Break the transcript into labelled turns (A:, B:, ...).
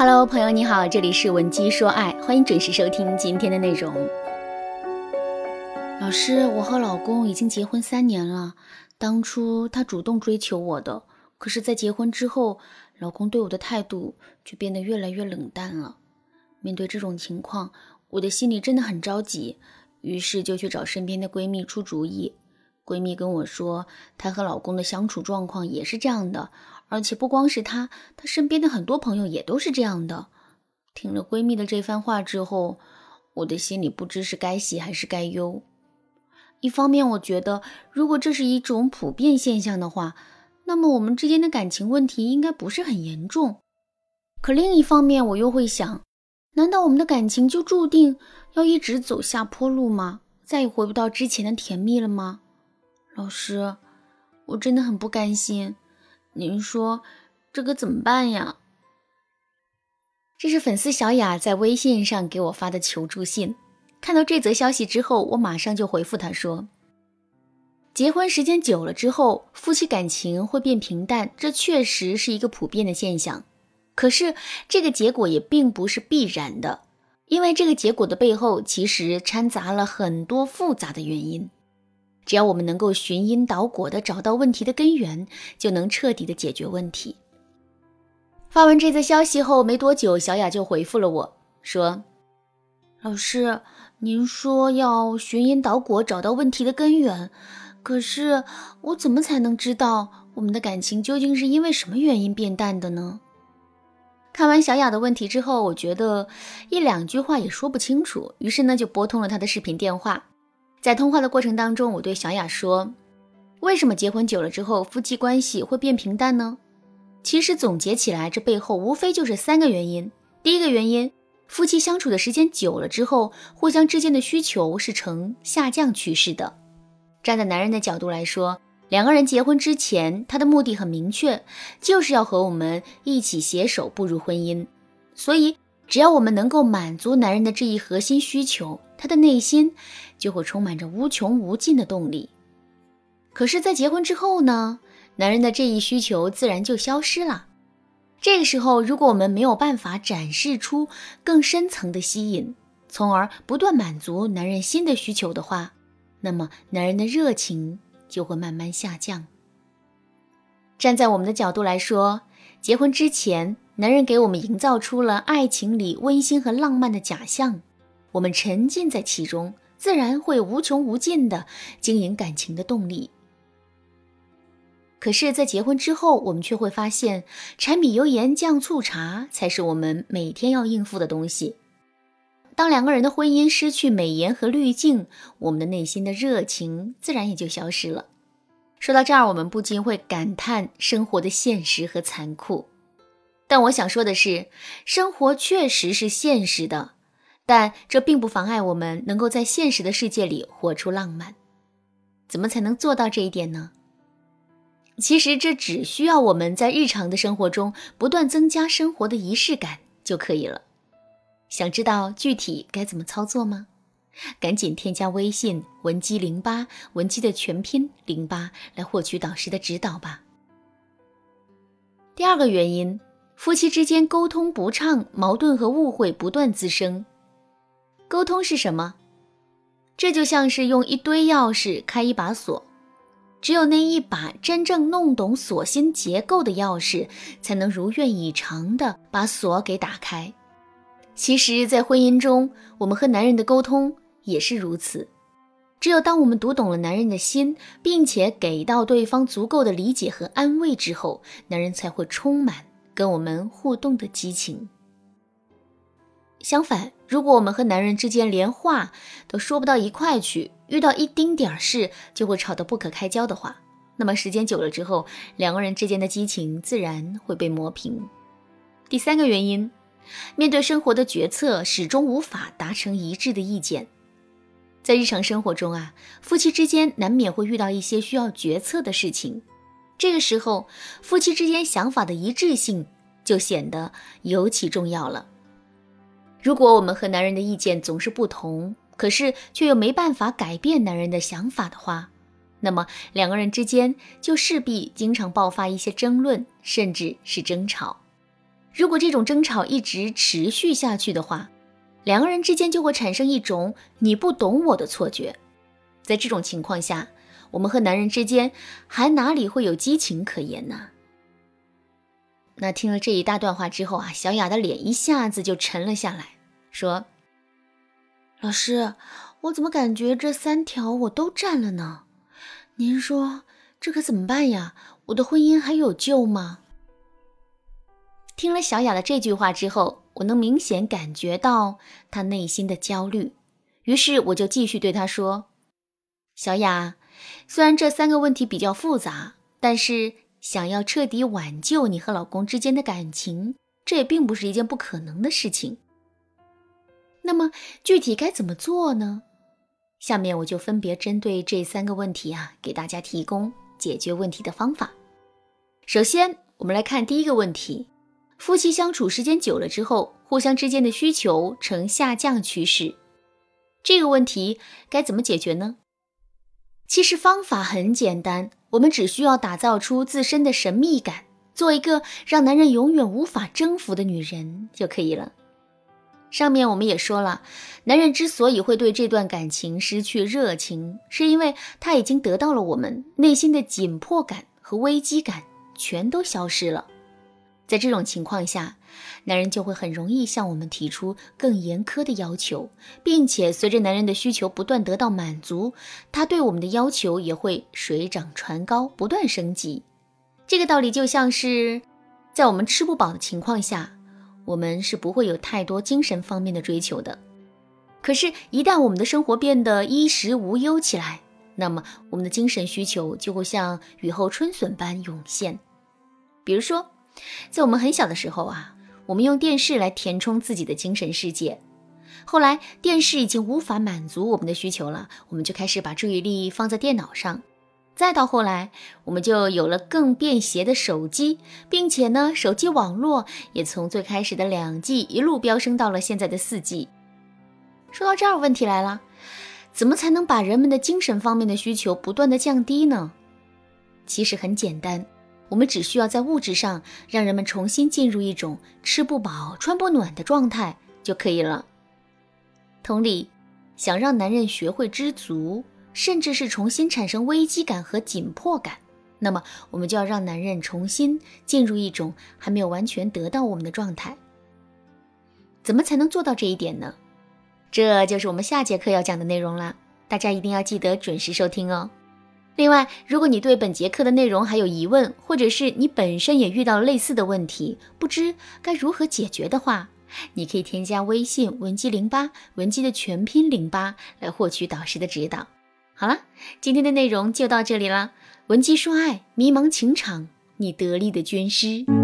A: Hello，朋友你好，这里是文姬说爱，欢迎准时收听今天的内容。老师，我和老公已经结婚三年了，当初他主动追求我的，可是，在结婚之后，老公对我的态度就变得越来越冷淡了。面对这种情况，我的心里真的很着急，于是就去找身边的闺蜜出主意。闺蜜跟我说，她和老公的相处状况也是这样的。而且不光是她，她身边的很多朋友也都是这样的。听了闺蜜的这番话之后，我的心里不知是该喜还是该忧。一方面，我觉得如果这是一种普遍现象的话，那么我们之间的感情问题应该不是很严重。可另一方面，我又会想，难道我们的感情就注定要一直走下坡路吗？再也回不到之前的甜蜜了吗？老师，我真的很不甘心。您说这可怎么办呀？这是粉丝小雅在微信上给我发的求助信。看到这则消息之后，我马上就回复她说：“结婚时间久了之后，夫妻感情会变平淡，这确实是一个普遍的现象。可是这个结果也并不是必然的，因为这个结果的背后其实掺杂了很多复杂的原因。”只要我们能够寻因导果的找到问题的根源，就能彻底的解决问题。发完这则消息后没多久，小雅就回复了我说：“老师，您说要寻因导果找到问题的根源，可是我怎么才能知道我们的感情究竟是因为什么原因变淡的呢？”看完小雅的问题之后，我觉得一两句话也说不清楚，于是呢就拨通了她的视频电话。在通话的过程当中，我对小雅说：“为什么结婚久了之后，夫妻关系会变平淡呢？其实总结起来，这背后无非就是三个原因。第一个原因，夫妻相处的时间久了之后，互相之间的需求是呈下降趋势的。站在男人的角度来说，两个人结婚之前，他的目的很明确，就是要和我们一起携手步入婚姻。所以，只要我们能够满足男人的这一核心需求。”他的内心就会充满着无穷无尽的动力。可是，在结婚之后呢，男人的这一需求自然就消失了。这个时候，如果我们没有办法展示出更深层的吸引，从而不断满足男人新的需求的话，那么男人的热情就会慢慢下降。站在我们的角度来说，结婚之前，男人给我们营造出了爱情里温馨和浪漫的假象。我们沉浸在其中，自然会无穷无尽的经营感情的动力。可是，在结婚之后，我们却会发现，柴米油盐酱醋茶才是我们每天要应付的东西。当两个人的婚姻失去美颜和滤镜，我们的内心的热情自然也就消失了。说到这儿，我们不禁会感叹生活的现实和残酷。但我想说的是，生活确实是现实的。但这并不妨碍我们能够在现实的世界里活出浪漫。怎么才能做到这一点呢？其实这只需要我们在日常的生活中不断增加生活的仪式感就可以了。想知道具体该怎么操作吗？赶紧添加微信文姬零八，文姬的全拼零八，来获取导师的指导吧。第二个原因，夫妻之间沟通不畅，矛盾和误会不断滋生。沟通是什么？这就像是用一堆钥匙开一把锁，只有那一把真正弄懂锁芯结构的钥匙，才能如愿以偿的把锁给打开。其实，在婚姻中，我们和男人的沟通也是如此。只有当我们读懂了男人的心，并且给到对方足够的理解和安慰之后，男人才会充满跟我们互动的激情。相反，如果我们和男人之间连话都说不到一块去，遇到一丁点儿事就会吵得不可开交的话，那么时间久了之后，两个人之间的激情自然会被磨平。第三个原因，面对生活的决策始终无法达成一致的意见。在日常生活中啊，夫妻之间难免会遇到一些需要决策的事情，这个时候，夫妻之间想法的一致性就显得尤其重要了。如果我们和男人的意见总是不同，可是却又没办法改变男人的想法的话，那么两个人之间就势必经常爆发一些争论，甚至是争吵。如果这种争吵一直持续下去的话，两个人之间就会产生一种你不懂我的错觉。在这种情况下，我们和男人之间还哪里会有激情可言呢？那听了这一大段话之后啊，小雅的脸一下子就沉了下来，说：“老师，我怎么感觉这三条我都占了呢？您说这可怎么办呀？我的婚姻还有救吗？”听了小雅的这句话之后，我能明显感觉到她内心的焦虑，于是我就继续对她说：“小雅，虽然这三个问题比较复杂，但是……”想要彻底挽救你和老公之间的感情，这也并不是一件不可能的事情。那么具体该怎么做呢？下面我就分别针对这三个问题啊，给大家提供解决问题的方法。首先，我们来看第一个问题：夫妻相处时间久了之后，互相之间的需求呈下降趋势，这个问题该怎么解决呢？其实方法很简单。我们只需要打造出自身的神秘感，做一个让男人永远无法征服的女人就可以了。上面我们也说了，男人之所以会对这段感情失去热情，是因为他已经得到了我们内心的紧迫感和危机感，全都消失了。在这种情况下，男人就会很容易向我们提出更严苛的要求，并且随着男人的需求不断得到满足，他对我们的要求也会水涨船高，不断升级。这个道理就像是，在我们吃不饱的情况下，我们是不会有太多精神方面的追求的。可是，一旦我们的生活变得衣食无忧起来，那么我们的精神需求就会像雨后春笋般涌现。比如说，在我们很小的时候啊，我们用电视来填充自己的精神世界。后来电视已经无法满足我们的需求了，我们就开始把注意力放在电脑上。再到后来，我们就有了更便携的手机，并且呢，手机网络也从最开始的两 G 一路飙升到了现在的四 G。说到这儿，问题来了，怎么才能把人们的精神方面的需求不断的降低呢？其实很简单。我们只需要在物质上让人们重新进入一种吃不饱穿不暖的状态就可以了。同理，想让男人学会知足，甚至是重新产生危机感和紧迫感，那么我们就要让男人重新进入一种还没有完全得到我们的状态。怎么才能做到这一点呢？这就是我们下节课要讲的内容啦，大家一定要记得准时收听哦。另外，如果你对本节课的内容还有疑问，或者是你本身也遇到类似的问题，不知该如何解决的话，你可以添加微信文姬零八，文姬的全拼零八，来获取导师的指导。好了，今天的内容就到这里了。文姬说爱，迷茫情场，你得力的军师。